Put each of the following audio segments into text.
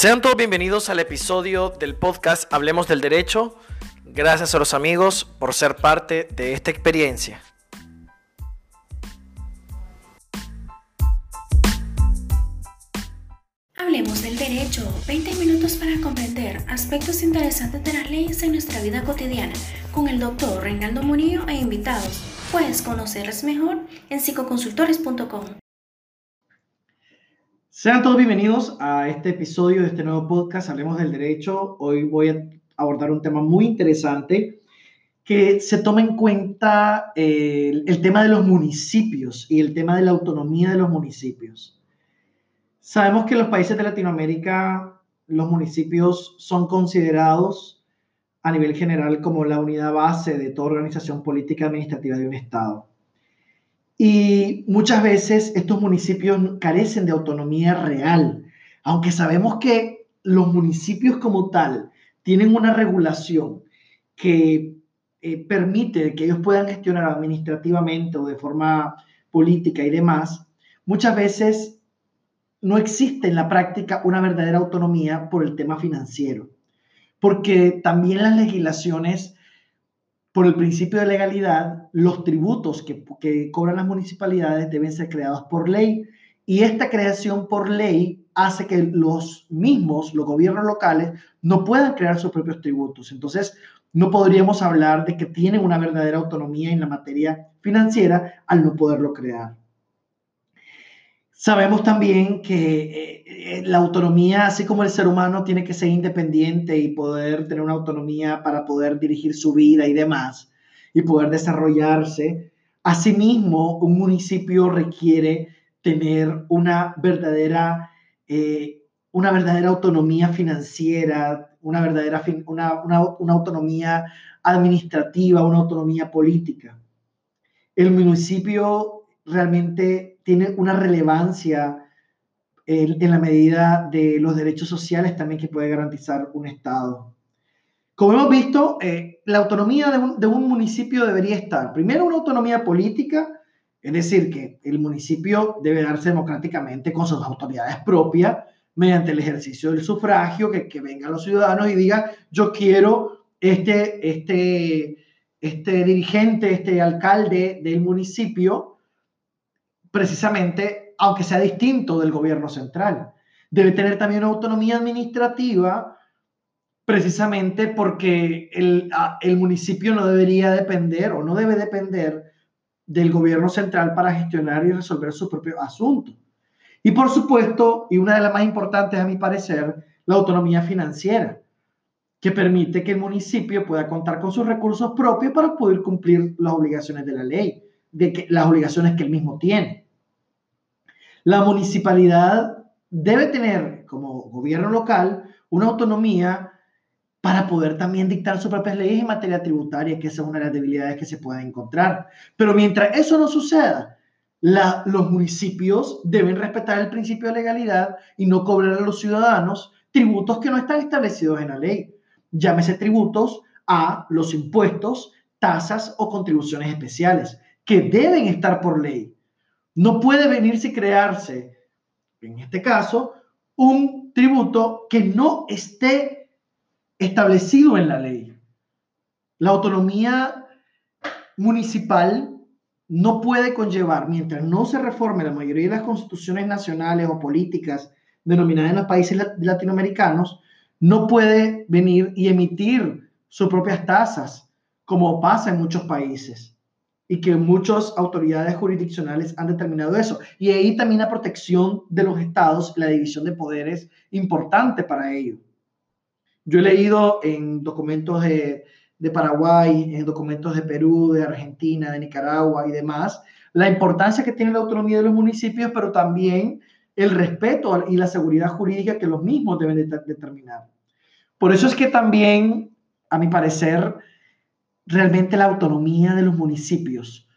Sean todos bienvenidos al episodio del podcast Hablemos del Derecho. Gracias a los amigos por ser parte de esta experiencia. Hablemos del derecho, 20 minutos para comprender aspectos interesantes de las leyes en nuestra vida cotidiana con el doctor Reinaldo Monillo e invitados. Puedes conocerles mejor en psicoconsultores.com. Sean todos bienvenidos a este episodio de este nuevo podcast, Hablemos del Derecho. Hoy voy a abordar un tema muy interesante que se toma en cuenta eh, el, el tema de los municipios y el tema de la autonomía de los municipios. Sabemos que en los países de Latinoamérica los municipios son considerados a nivel general como la unidad base de toda organización política administrativa de un Estado. Y muchas veces estos municipios carecen de autonomía real, aunque sabemos que los municipios como tal tienen una regulación que eh, permite que ellos puedan gestionar administrativamente o de forma política y demás, muchas veces no existe en la práctica una verdadera autonomía por el tema financiero, porque también las legislaciones por el principio de legalidad, los tributos que, cobran las municipalidades deben ser creados por ley y esta creación por ley hace que los mismos, los gobiernos locales, no puedan crear sus propios tributos. Entonces, no podríamos hablar de que tienen una verdadera autonomía en la materia financiera al no poderlo crear. Sabemos también que eh, eh, la autonomía, así como el ser humano tiene que ser independiente y poder tener una autonomía para poder dirigir su vida y demás, y poder desarrollarse, asimismo un municipio requiere tener una verdadera, eh, una verdadera autonomía financiera, una verdadera una, una, una autonomía administrativa, una autonomía política. El municipio realmente tiene una relevancia en, la medida de los derechos sociales también que puede garantizar un Estado. Como hemos visto, eh, la autonomía de un, municipio debería estar, primero, una autonomía política, es decir, que el municipio debe darse democráticamente con sus autoridades propias, mediante el ejercicio del sufragio, que, que vengan los ciudadanos y digan, yo quiero este, este, este dirigente, este alcalde del municipio, precisamente, aunque sea distinto del gobierno central. Debe tener también una autonomía administrativa, precisamente porque el, el municipio no debería depender o no debe depender del gobierno central para gestionar y resolver sus propios asuntos. Y por supuesto, y una de las más importantes a mi parecer, la autonomía financiera, que permite que el municipio pueda contar con sus recursos propios para poder cumplir las obligaciones de la ley, de que, las obligaciones que él mismo tiene. La municipalidad debe tener como gobierno local una autonomía para poder también dictar sus propias leyes en materia tributaria, que esa es una de las debilidades que se pueden encontrar. Pero mientras eso no suceda, los municipios deben respetar el principio de legalidad y no cobrar a los ciudadanos tributos que no están establecidos en la ley. Llámese tributos a los impuestos, tasas o contribuciones especiales, que deben estar por ley. No puede venirse y crearse, en este caso, un tributo que no esté establecido en la ley. La autonomía municipal no puede conllevar, mientras no se reforme la mayoría de las constituciones nacionales o políticas denominadas en los países latinoamericanos, no puede venir y emitir sus propias tasas, como pasa en muchos países y que muchas autoridades jurisdiccionales han determinado eso. Y ahí también la protección de los estados, la división de poderes, importante para ello. Yo he leído en documentos de, de Paraguay, en documentos de Perú, de Argentina, de Nicaragua y demás, la importancia que tiene la autonomía de los municipios, pero también el respeto y la seguridad jurídica que los mismos deben de determinar. Por eso es que también, a mi parecer, realmente la autonomía de los municipios.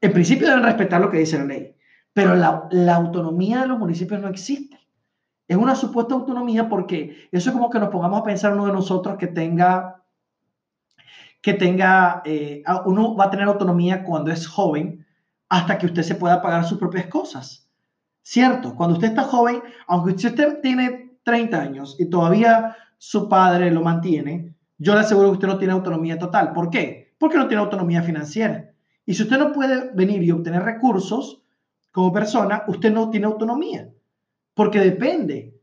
En principio deben respetar lo que dice la ley, pero la, autonomía de los municipios no existe. Es una supuesta autonomía porque eso es como que nos pongamos a pensar uno de nosotros que tenga, que tenga, eh, uno va a tener autonomía cuando es joven hasta que usted se pueda pagar sus propias cosas. ¿Cierto? Cuando usted está joven, aunque usted tiene 30 años y todavía su padre lo mantiene, yo le aseguro que usted no tiene autonomía total. ¿Por qué? Porque no tiene autonomía financiera. Y si usted no puede venir y obtener recursos como persona, usted no tiene autonomía, porque depende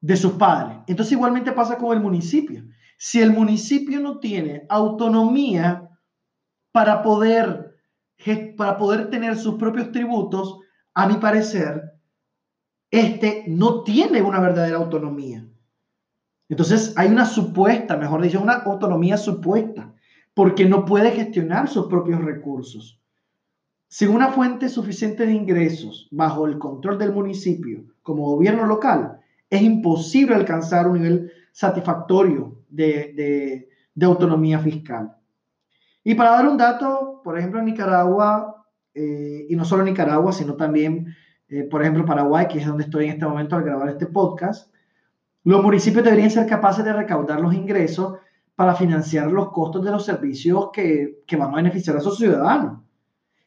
de sus padres. Entonces igualmente pasa con el municipio. Si el municipio no tiene autonomía para poder, para poder tener sus propios tributos, a mi parecer, este no tiene una verdadera autonomía. Entonces hay una supuesta, mejor dicho, una autonomía supuesta, porque no puede gestionar sus propios recursos. Sin una fuente suficiente de ingresos bajo el control del municipio como gobierno local, es imposible alcanzar un nivel satisfactorio de, autonomía fiscal. Y para dar un dato, por ejemplo, en Nicaragua, eh, y no solo Nicaragua, sino también, eh, por ejemplo, Paraguay, que es donde estoy en este momento al grabar este podcast, los municipios deberían ser capaces de recaudar los ingresos para financiar los costos de los servicios que, que van a beneficiar a sus ciudadanos.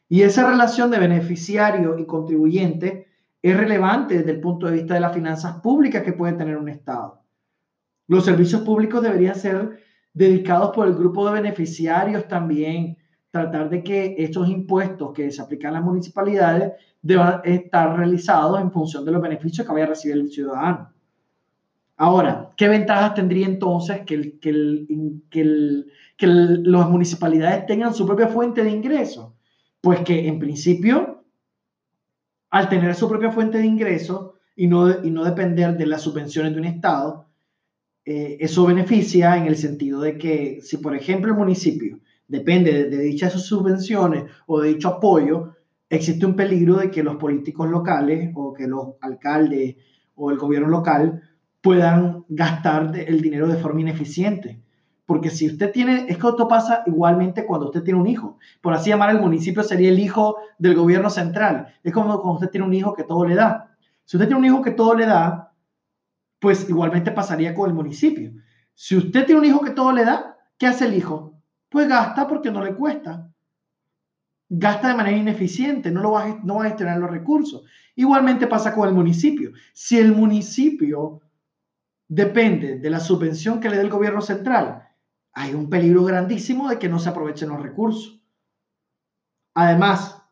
Y esa relación de beneficiario y contribuyente es relevante desde el punto de vista de las finanzas públicas que puede tener un Estado. Los servicios públicos deberían ser dedicados por el grupo de beneficiarios también, tratar de que estos impuestos que se aplican a las municipalidades deban estar realizados en función de los beneficios que vaya a recibir el ciudadano. Ahora, ¿qué ventajas tendría entonces que, las municipalidades tengan su propia fuente de ingresos? Pues que en principio, al tener su propia fuente de ingresos y no, depender de las subvenciones de un Estado, eh, eso beneficia en el sentido de que si, por ejemplo, el municipio depende de, dichas subvenciones o de dicho apoyo, existe un peligro de que los políticos locales o que los alcaldes o el gobierno local puedan gastar el dinero de forma ineficiente. Porque si usted tiene, es que esto pasa igualmente cuando usted tiene un hijo. Por así llamar, el municipio sería el hijo del gobierno central. Es como cuando usted tiene un hijo que todo le da. Si usted tiene un hijo que todo le da, pues igualmente pasaría con el municipio. Si usted tiene un hijo que todo le da, ¿qué hace el hijo? Pues gasta porque no le cuesta. Gasta de manera ineficiente, no, lo va, a, no va a gestionar los recursos. Igualmente pasa con el municipio. Si el municipio depende de la subvención que le dé el gobierno central, hay un peligro grandísimo de que no se aprovechen los recursos. Además,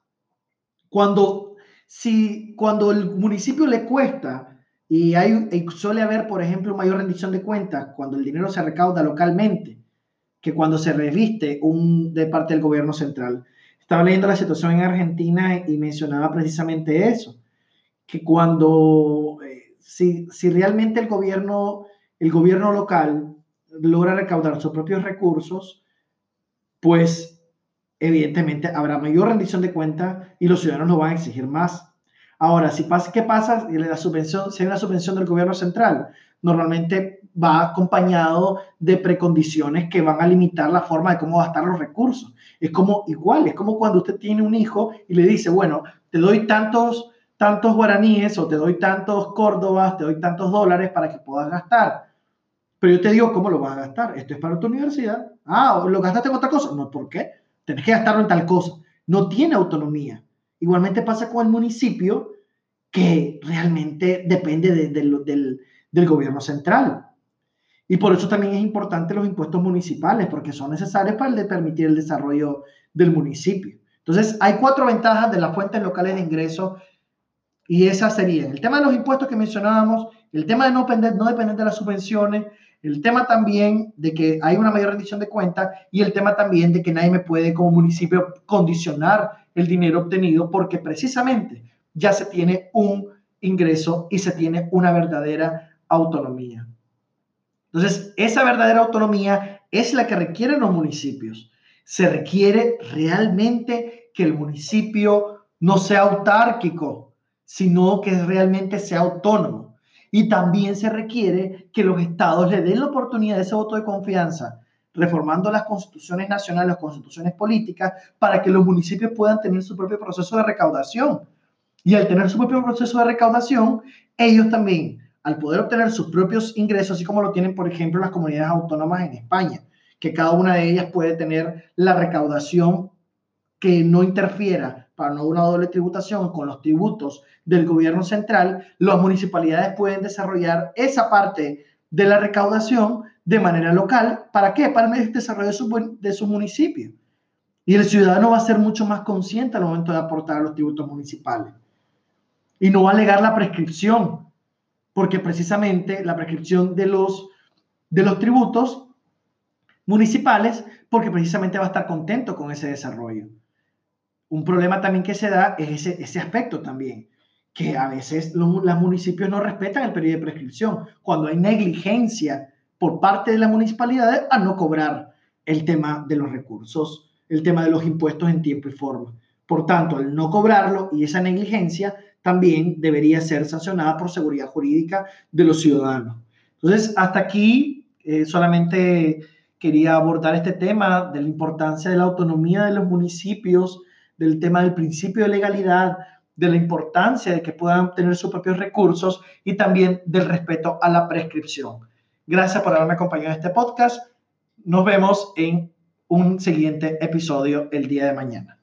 cuando, si, cuando el municipio le cuesta y, hay, suele haber, por ejemplo, mayor rendición de cuentas cuando el dinero se recauda localmente que cuando se reviste un, de parte del gobierno central. Estaba leyendo la situación en Argentina y mencionaba precisamente eso, que cuando, si, realmente el gobierno, el gobierno local logra recaudar sus propios recursos, pues evidentemente habrá mayor rendición de cuentas y los ciudadanos no van a exigir más. Ahora, si pasa, ¿qué pasa? La subvención, si hay una subvención del gobierno central, normalmente va acompañado de precondiciones que van a limitar la forma de cómo gastar los recursos. Es como igual, es como cuando usted tiene un hijo y le dice, bueno, te doy tantos, tantos guaraníes o te doy tantos córdobas, te doy tantos dólares para que puedas gastar. Pero yo te digo, ¿cómo lo vas a gastar? Esto es para tu universidad. Ah, ¿lo gastaste en otra cosa? No, ¿por qué? Tienes que gastarlo en tal cosa. No tiene autonomía. Igualmente pasa con el municipio que realmente depende del, gobierno central. Y por eso también es importante los impuestos municipales, porque son necesarios para permitir el desarrollo del municipio. Entonces, hay cuatro ventajas de las fuentes locales de ingresos y esas serían el tema de los impuestos que mencionábamos, el tema de no depender, no depender de las subvenciones, el tema también de que hay una mayor rendición de cuentas y el tema también de que nadie me puede como municipio condicionar el dinero obtenido porque precisamente ya se tiene un ingreso y se tiene una verdadera autonomía. Entonces, esa verdadera autonomía es la que requieren los municipios. Se requiere realmente que el municipio no sea autárquico, sino que realmente sea autónomo. Y también se requiere que los estados le den la oportunidad de ese voto de confianza, reformando las constituciones nacionales, las constituciones políticas, para que los municipios puedan tener su propio proceso de recaudación y al tener su propio proceso de recaudación, ellos también, al poder obtener sus propios ingresos, así como lo tienen, por ejemplo, las comunidades autónomas en España, que cada una de ellas puede tener la recaudación que no interfiera para no una doble tributación con los tributos del gobierno central, las municipalidades pueden desarrollar esa parte de la recaudación de manera local. ¿Para qué? Para el desarrollo de su, de municipio. Y el ciudadano va a ser mucho más consciente al momento de aportar los tributos municipales. Y no va a alegar la prescripción, porque precisamente la prescripción de los tributos municipales, porque precisamente va a estar contento con ese desarrollo. Un problema también que se da es ese, ese aspecto también, que a veces los, municipios no respetan el periodo de prescripción, cuando hay negligencia por parte de las municipalidades a no cobrar el tema de los recursos el tema de los impuestos en tiempo y forma. Por tanto, el no cobrarlo y esa negligencia también debería ser sancionada por seguridad jurídica de los ciudadanos. Entonces, hasta aquí eh, solamente quería abordar este tema de la importancia de la autonomía de los municipios, del tema del principio de legalidad, de la importancia de que puedan tener sus propios recursos y también del respeto a la prescripción. Gracias por haberme acompañado en este podcast. Nos vemos en un siguiente episodio el día de mañana.